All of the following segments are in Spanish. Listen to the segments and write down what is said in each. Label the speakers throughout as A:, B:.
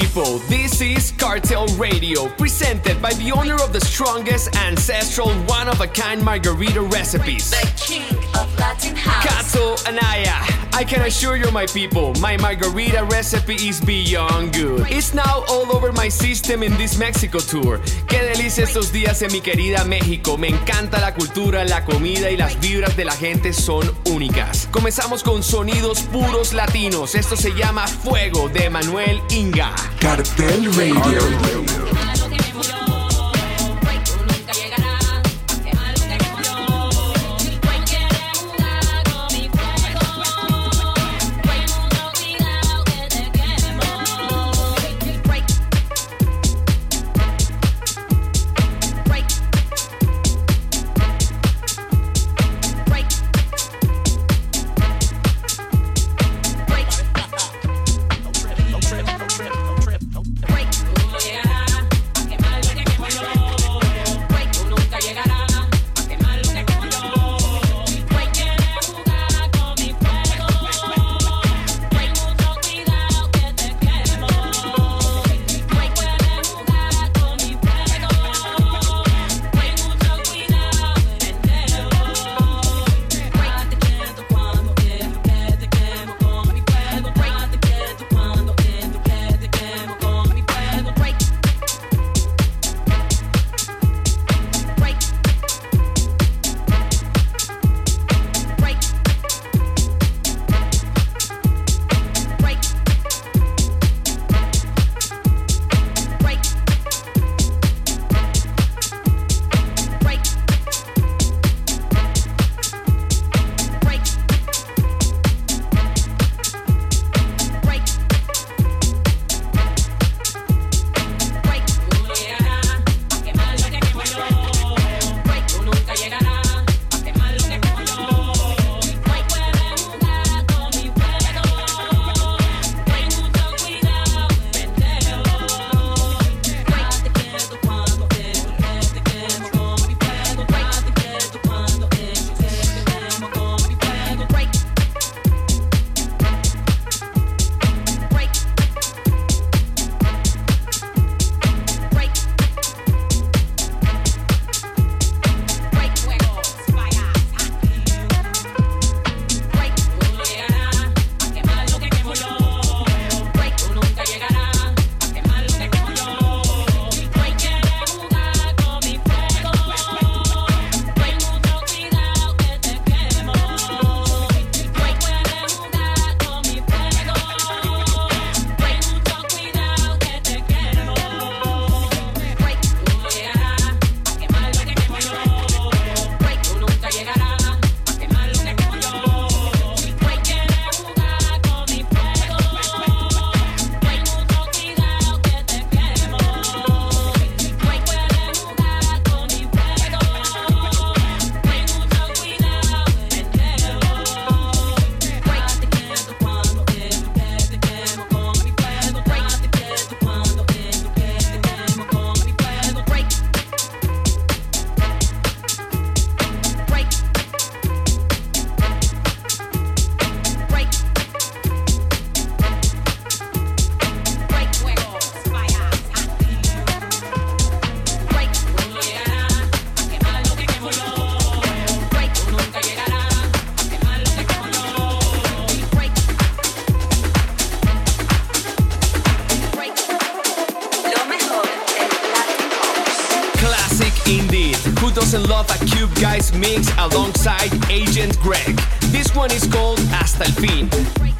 A: people, this is Cartel Radio, presented by the owner of the strongest ancestral one of a kind margarita recipes.
B: Of Latin House.
A: Anaya. I can assure you, my people, my margarita recipe is beyond good. It's now all over my system in this Mexico tour. Qué delicia estos días en mi querida México. Me encanta la cultura, la comida y las vibras de la gente son únicas. Comenzamos con sonidos puros latinos. Esto se llama Fuego de Manuel Inga.
C: Cartel Radio.
A: Doesn't love a Cube Guys mix alongside Agent Greg? This one is called Hasta el Fin.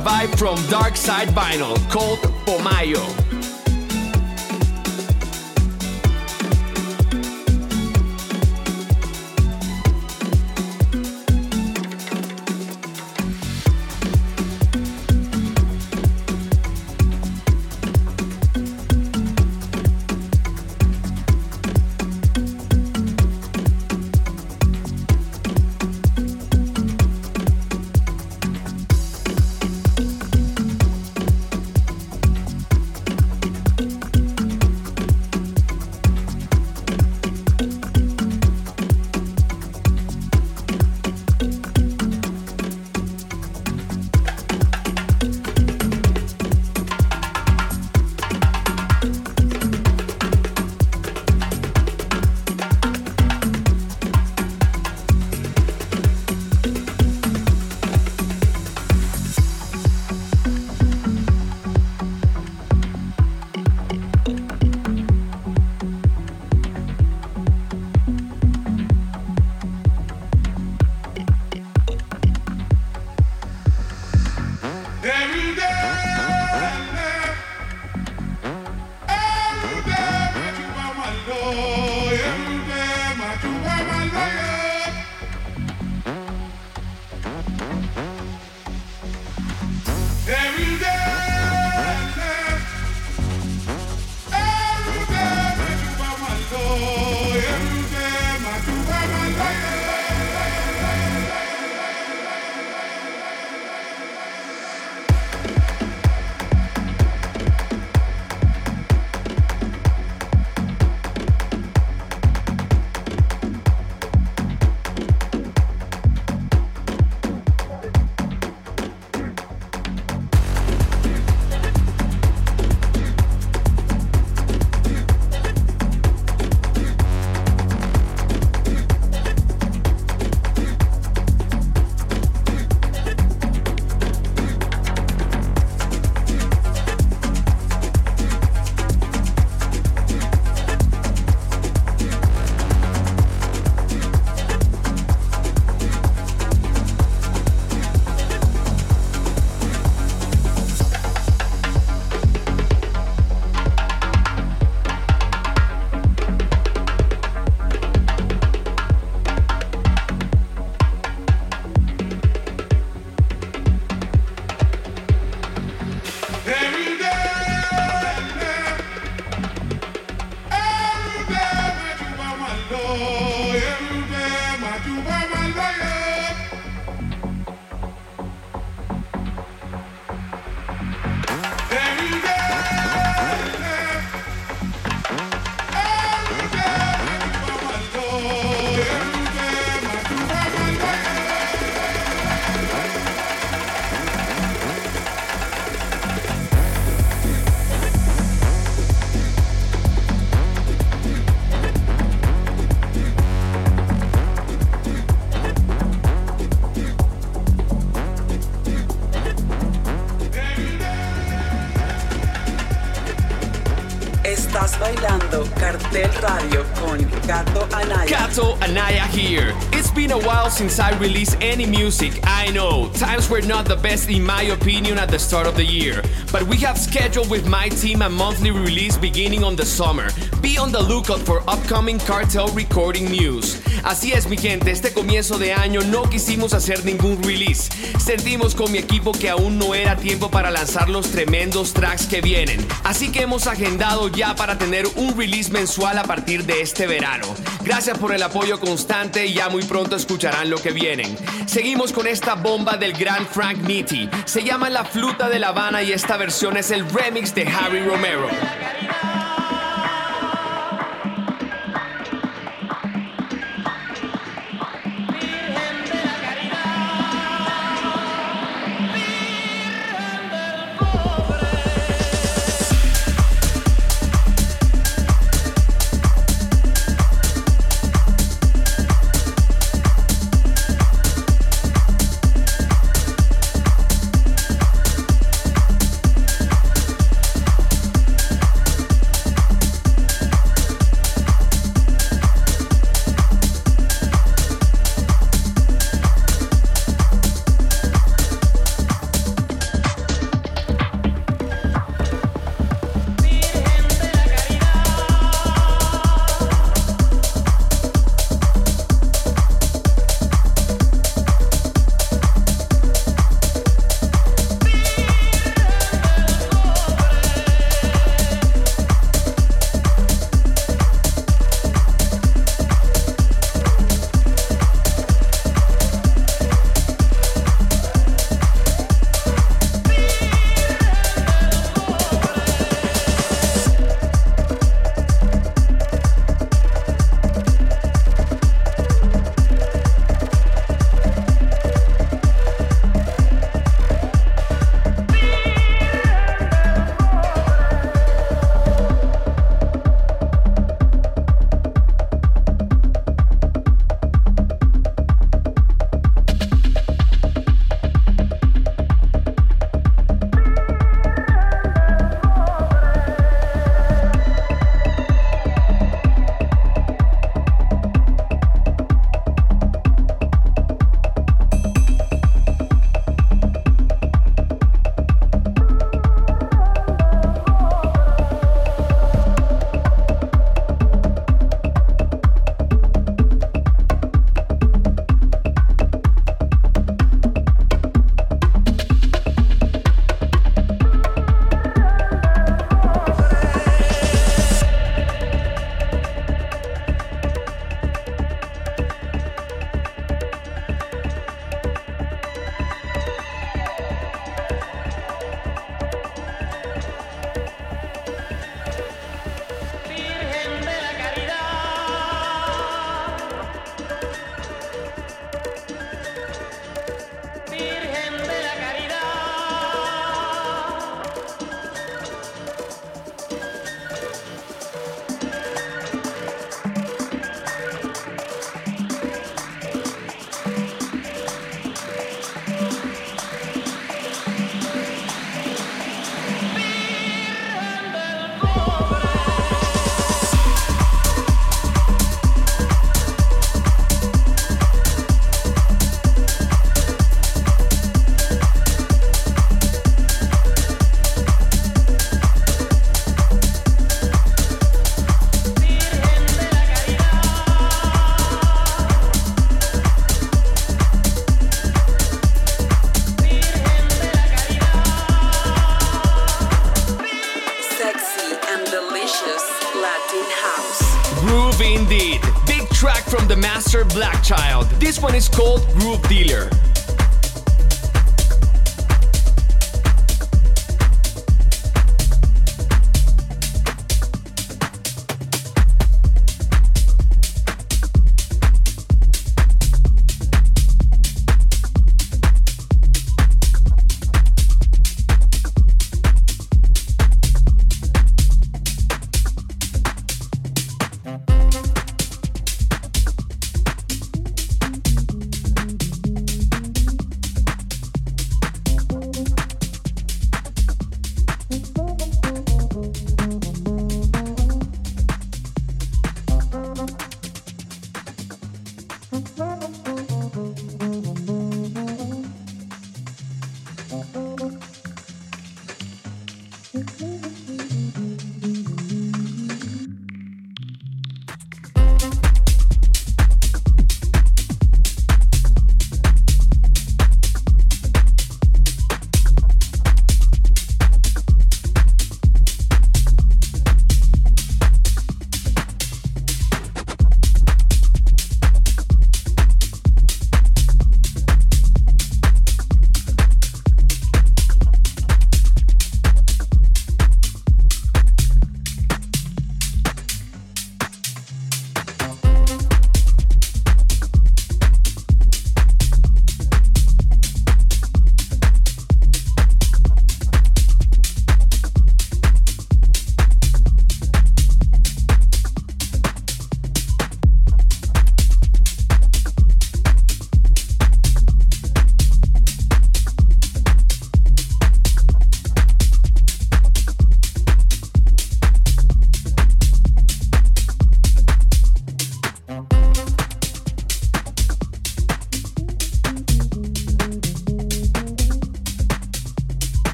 A: Vibe from Dark Side Vinyl called Pomayo. Been a while since I released any music. I know, times were not the best in my opinion at the start of the year. But we have scheduled with my team a monthly release beginning on the summer. Be on the lookout for upcoming cartel recording news. Así es, mi gente, este comienzo de año no quisimos hacer ningún release. Sentimos con mi equipo que aún no era tiempo para lanzar los tremendos tracks que vienen. Así que hemos agendado ya para tener un release mensual a partir de este verano. Gracias por el apoyo constante y ya muy pronto escucharán lo que vienen. Seguimos con esta bomba del gran Frank Nitti. Se llama La Fluta de La Habana y esta versión es el remix de Harry Romero.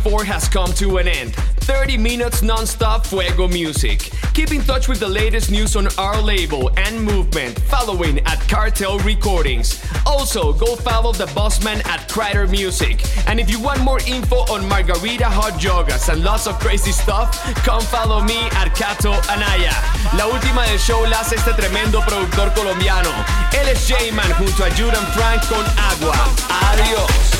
A: 2024 has come to an end. 30 minutes non-stop fuego music. Keep in touch with the latest news on our label and movement following at Cartel Recordings. Also, go follow the bossman at Crater Music. And if you want more info on margarita hot yogas and lots of crazy stuff, come follow me at Cato Anaya. La última del show la hace este tremendo productor colombiano. Él es J-Man junto a Judan Frank con Agua. Adiós.